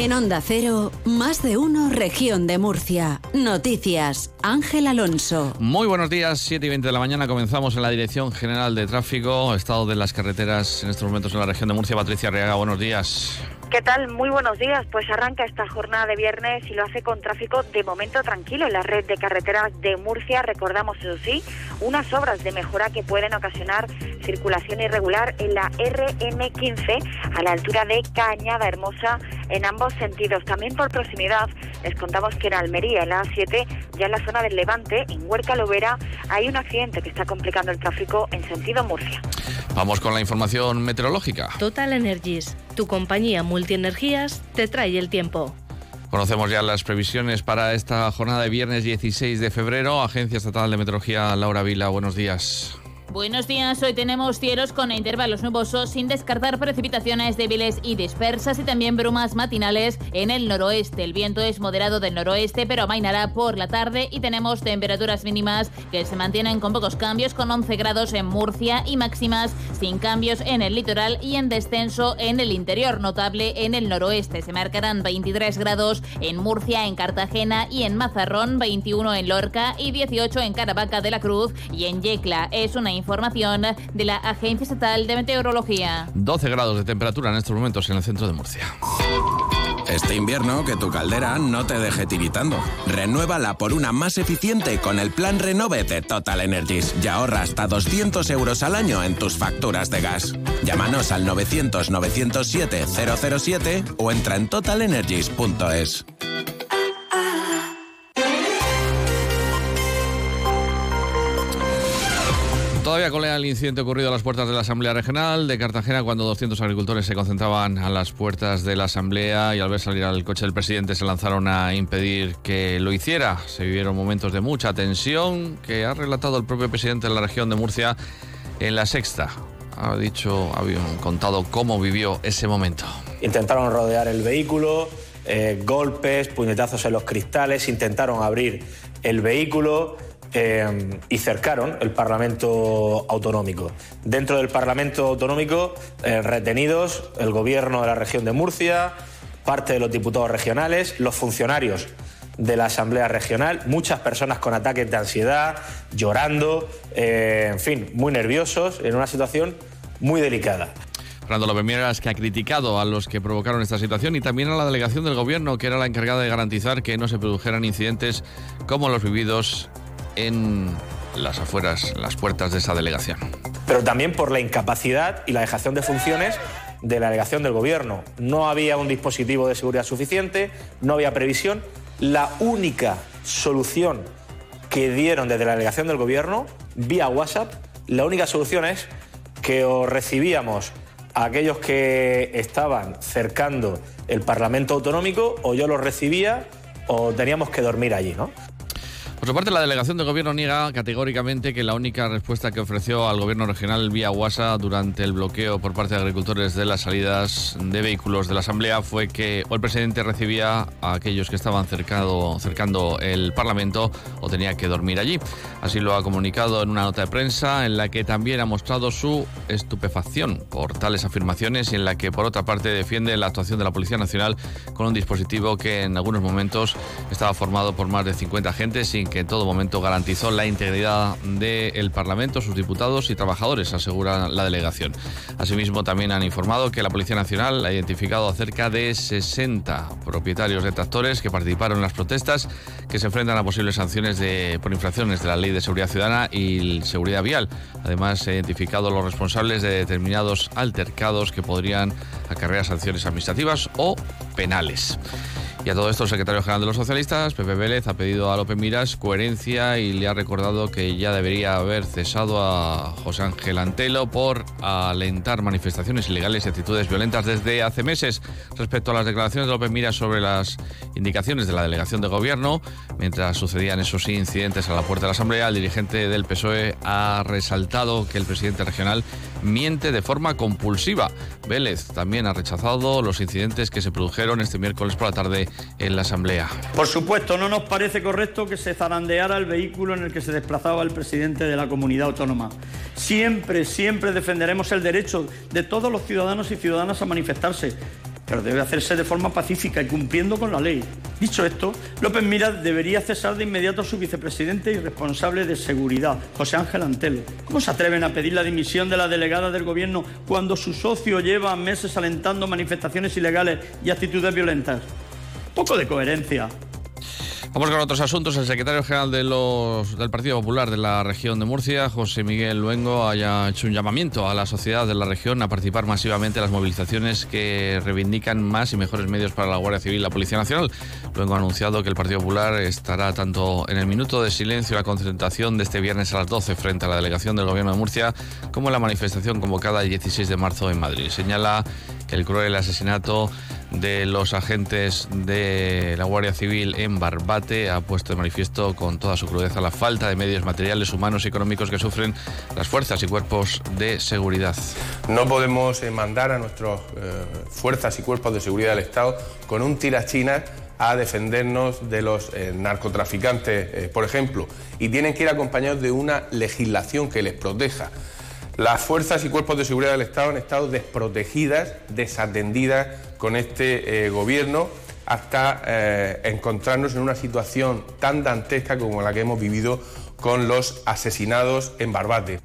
En Onda Cero, más de uno, región de Murcia. Noticias, Ángel Alonso. Muy buenos días, 7 y 20 de la mañana. Comenzamos en la Dirección General de Tráfico, estado de las carreteras en estos momentos en la región de Murcia. Patricia Arriaga, buenos días. ¿Qué tal? Muy buenos días. Pues arranca esta jornada de viernes y lo hace con tráfico de momento tranquilo en la red de carreteras de Murcia. Recordamos, eso sí, unas obras de mejora que pueden ocasionar circulación irregular en la RM15 a la altura de Cañada Hermosa en ambos sentidos. También por proximidad les contamos que en Almería, en la A7, ya en la zona del Levante, en Huerca Lovera, hay un accidente que está complicando el tráfico en sentido Murcia. Vamos con la información meteorológica. Total Energies, tu compañía multienergías, te trae el tiempo. Conocemos ya las previsiones para esta jornada de viernes 16 de febrero. Agencia Estatal de Meteorología, Laura Vila, buenos días. Buenos días, hoy tenemos cielos con intervalos nubosos sin descartar precipitaciones débiles y dispersas y también brumas matinales en el noroeste. El viento es moderado del noroeste pero amainará por la tarde y tenemos temperaturas mínimas que se mantienen con pocos cambios con 11 grados en Murcia y máximas sin cambios en el litoral y en descenso en el interior notable en el noroeste. Se marcarán 23 grados en Murcia, en Cartagena y en Mazarrón, 21 en Lorca y 18 en Caravaca de la Cruz y en Yecla. Es una información de la Agencia Estatal de Meteorología. 12 grados de temperatura en estos momentos en el centro de Murcia. Este invierno que tu caldera no te deje tiritando. Renuévala por una más eficiente con el plan Renove de Total Energies y ahorra hasta 200 euros al año en tus facturas de gas. Llámanos al 900 907 007 o entra en totalenergies.es. Todavía colea el incidente ocurrido a las puertas de la Asamblea Regional de Cartagena cuando 200 agricultores se concentraban a las puertas de la Asamblea y al ver salir al coche del presidente se lanzaron a impedir que lo hiciera. Se vivieron momentos de mucha tensión que ha relatado el propio presidente de la región de Murcia en la sexta. Ha dicho, ha contado cómo vivió ese momento. Intentaron rodear el vehículo, eh, golpes, puñetazos en los cristales, intentaron abrir el vehículo eh, y cercaron el Parlamento Autonómico. Dentro del Parlamento Autonómico, eh, retenidos el Gobierno de la región de Murcia, parte de los diputados regionales, los funcionarios de la Asamblea Regional, muchas personas con ataques de ansiedad, llorando, eh, en fin, muy nerviosos, en una situación muy delicada. Fernando López que ha criticado a los que provocaron esta situación y también a la delegación del Gobierno, que era la encargada de garantizar que no se produjeran incidentes como los vividos en las afueras, las puertas de esa delegación. Pero también por la incapacidad y la dejación de funciones de la delegación del Gobierno. No había un dispositivo de seguridad suficiente, no había previsión. La única solución que dieron desde la delegación del Gobierno, vía WhatsApp, la única solución es que os recibíamos a aquellos que estaban cercando el Parlamento Autonómico, o yo los recibía, o teníamos que dormir allí, ¿no? Por su parte, la delegación de gobierno niega categóricamente que la única respuesta que ofreció al gobierno regional vía WhatsApp durante el bloqueo por parte de agricultores de las salidas de vehículos de la Asamblea fue que o el presidente recibía a aquellos que estaban cercado, cercando el Parlamento o tenía que dormir allí. Así lo ha comunicado en una nota de prensa en la que también ha mostrado su estupefacción por tales afirmaciones y en la que por otra parte defiende la actuación de la Policía Nacional con un dispositivo que en algunos momentos estaba formado por más de 50 agentes sin que en todo momento garantizó la integridad del Parlamento, sus diputados y trabajadores, asegura la delegación. Asimismo, también han informado que la Policía Nacional ha identificado a cerca de 60 propietarios de tractores que participaron en las protestas que se enfrentan a posibles sanciones de, por infracciones de la Ley de Seguridad Ciudadana y Seguridad Vial. Además, se ha identificado los responsables de determinados altercados que podrían acarrear sanciones administrativas o penales. Y a todo esto, el secretario general de los socialistas, Pepe Vélez, ha pedido a López Miras coherencia y le ha recordado que ya debería haber cesado a José Ángel Antelo por alentar manifestaciones ilegales y actitudes violentas desde hace meses. Respecto a las declaraciones de López Miras sobre las indicaciones de la delegación de gobierno, mientras sucedían esos incidentes a la puerta de la Asamblea, el dirigente del PSOE ha resaltado que el presidente regional miente de forma compulsiva. Vélez también ha rechazado los incidentes que se produjeron este miércoles por la tarde en la Asamblea. Por supuesto, no nos parece correcto que se zarandeara el vehículo en el que se desplazaba el presidente de la comunidad autónoma. Siempre, siempre defenderemos el derecho de todos los ciudadanos y ciudadanas a manifestarse. pero debe hacerse de forma pacífica y cumpliendo con la ley. Dicho esto, López Miras debería cesar de inmediato a su vicepresidente y responsable de seguridad, José Ángel Antelo. ¿Cómo se atreven a pedir la dimisión de la delegada del gobierno cuando su socio lleva meses alentando manifestaciones ilegales y actitudes violentas? Poco de coherencia. Vamos con otros asuntos. El secretario general de del Partido Popular de la región de Murcia, José Miguel Luengo, haya hecho un llamamiento a la sociedad de la región a participar masivamente en las movilizaciones que reivindican más y mejores medios para la Guardia Civil y la Policía Nacional. Luengo ha anunciado que el Partido Popular estará tanto en el minuto de silencio y la concentración de este viernes a las 12 frente a la delegación del Gobierno de Murcia, como en la manifestación convocada el 16 de marzo en Madrid. Señala que el cruel asesinato de los agentes de la Guardia Civil en Barbate ha puesto de manifiesto con toda su crudeza la falta de medios materiales, humanos y económicos que sufren las fuerzas y cuerpos de seguridad. No podemos eh, mandar a nuestras eh, fuerzas y cuerpos de seguridad del Estado con un tirachinas a defendernos de los eh, narcotraficantes, por ejemplo, y tienen que ir acompañados de una legislación que les proteja. Las fuerzas y cuerpos de seguridad del Estado han estado desprotegidas, desatendidas con este eh, gobierno hasta eh, encontrarnos en una situación tan dantesca como la que hemos vivido con los asesinados en Barbate.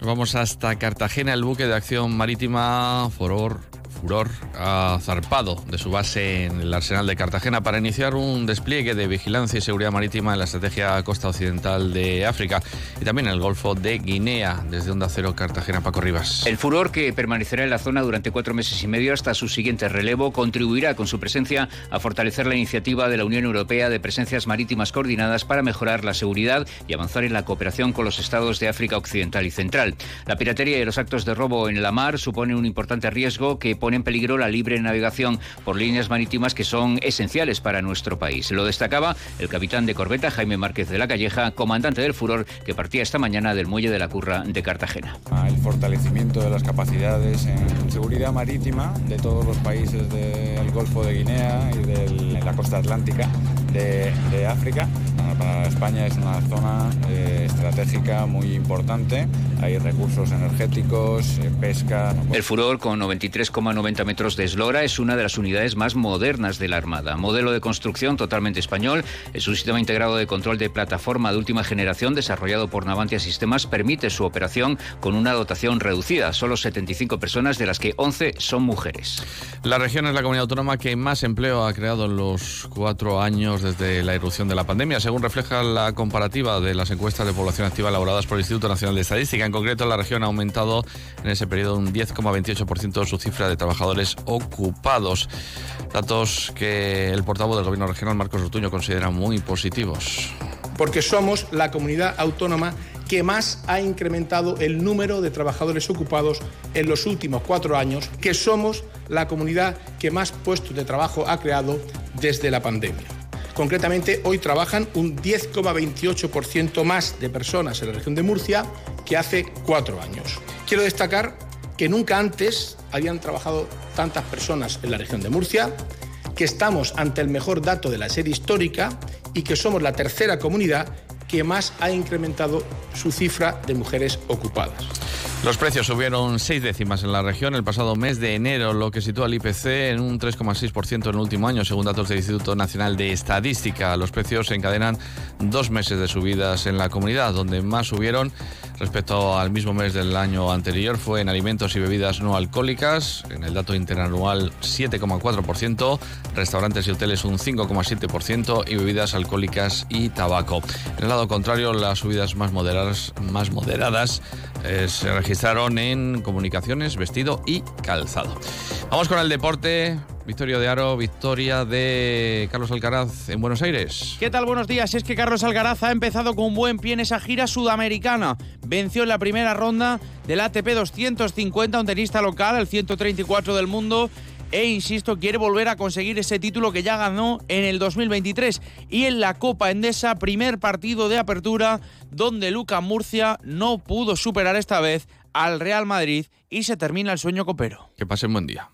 vamos hasta Cartagena, el buque de acción marítima Foror Furor ha zarpado de su base en el arsenal de Cartagena para iniciar un despliegue de vigilancia y seguridad marítima en la estrategia costa occidental de África y también en el Golfo de Guinea, desde Onda Cero Cartagena, Paco Rivas. El Furor, que permanecerá en la zona durante cuatro meses y medio hasta su siguiente relevo, contribuirá con su presencia a fortalecer la iniciativa de la Unión Europea de presencias marítimas coordinadas para mejorar la seguridad y avanzar en la cooperación con los estados de África Occidental y Central. La piratería y los actos de robo en la mar suponen un importante riesgo que pone en peligro la libre navegación por líneas marítimas que son esenciales para nuestro país. Lo destacaba el capitán de corbeta Jaime Márquez de la Calleja, comandante del Furor, que partía esta mañana del muelle de la Curra de Cartagena. El fortalecimiento de las capacidades en seguridad marítima de todos los países del Golfo de Guinea y de la costa atlántica de, de África. Para España es una zona eh, estratégica muy importante. Hay recursos energéticos, eh, pesca. El Furor, con 93,90 metros de eslora, es una de las unidades más modernas de la Armada. Modelo de construcción totalmente español, es un sistema integrado de control de plataforma de última generación desarrollado por Navantia Sistemas. Permite su operación con una dotación reducida, solo 75 personas, de las que 11 son mujeres. La región es la comunidad autónoma que más empleo ha creado en los cuatro años desde la irrupción de la pandemia, según refleja la comparativa de las encuestas de población activa elaboradas por el Instituto Nacional de Estadística. En concreto, la región ha aumentado en ese periodo un 10,28% su cifra de trabajadores ocupados. Datos que el portavoz del Gobierno regional, Marcos Ortuño, considera muy positivos. Porque somos la comunidad autónoma que más ha incrementado el número de trabajadores ocupados en los últimos cuatro años, que somos la comunidad que más puestos de trabajo ha creado desde la pandemia. Concretamente, hoy trabajan un 10,28% más de personas en la región de Murcia que hace cuatro años. Quiero destacar que nunca antes habían trabajado tantas personas en la región de Murcia, que estamos ante el mejor dato de la serie histórica y que somos la tercera comunidad que más ha incrementado su cifra de mujeres ocupadas. Los precios subieron seis décimas en la región el pasado mes de enero, lo que sitúa al IPC en un 3,6% en el último año, según datos del Instituto Nacional de Estadística. Los precios se encadenan dos meses de subidas en la comunidad, donde más subieron respecto al mismo mes del año anterior fue en alimentos y bebidas no alcohólicas, en el dato interanual 7,4%, restaurantes y hoteles un 5,7% y bebidas alcohólicas y tabaco. En el lado contrario, las subidas más moderadas, más moderadas eh, se registraron en comunicaciones, vestido y calzado. Vamos con el deporte. Victoria de Aro, victoria de Carlos Alcaraz en Buenos Aires. ¿Qué tal? Buenos días. Es que Carlos Alcaraz ha empezado con buen pie en esa gira sudamericana. Venció en la primera ronda del ATP 250, un tenista local, el 134 del mundo. E insisto, quiere volver a conseguir ese título que ya ganó en el 2023. Y en la Copa Endesa, primer partido de apertura, donde Luca Murcia no pudo superar esta vez al Real Madrid y se termina el sueño copero. Que pasen buen día.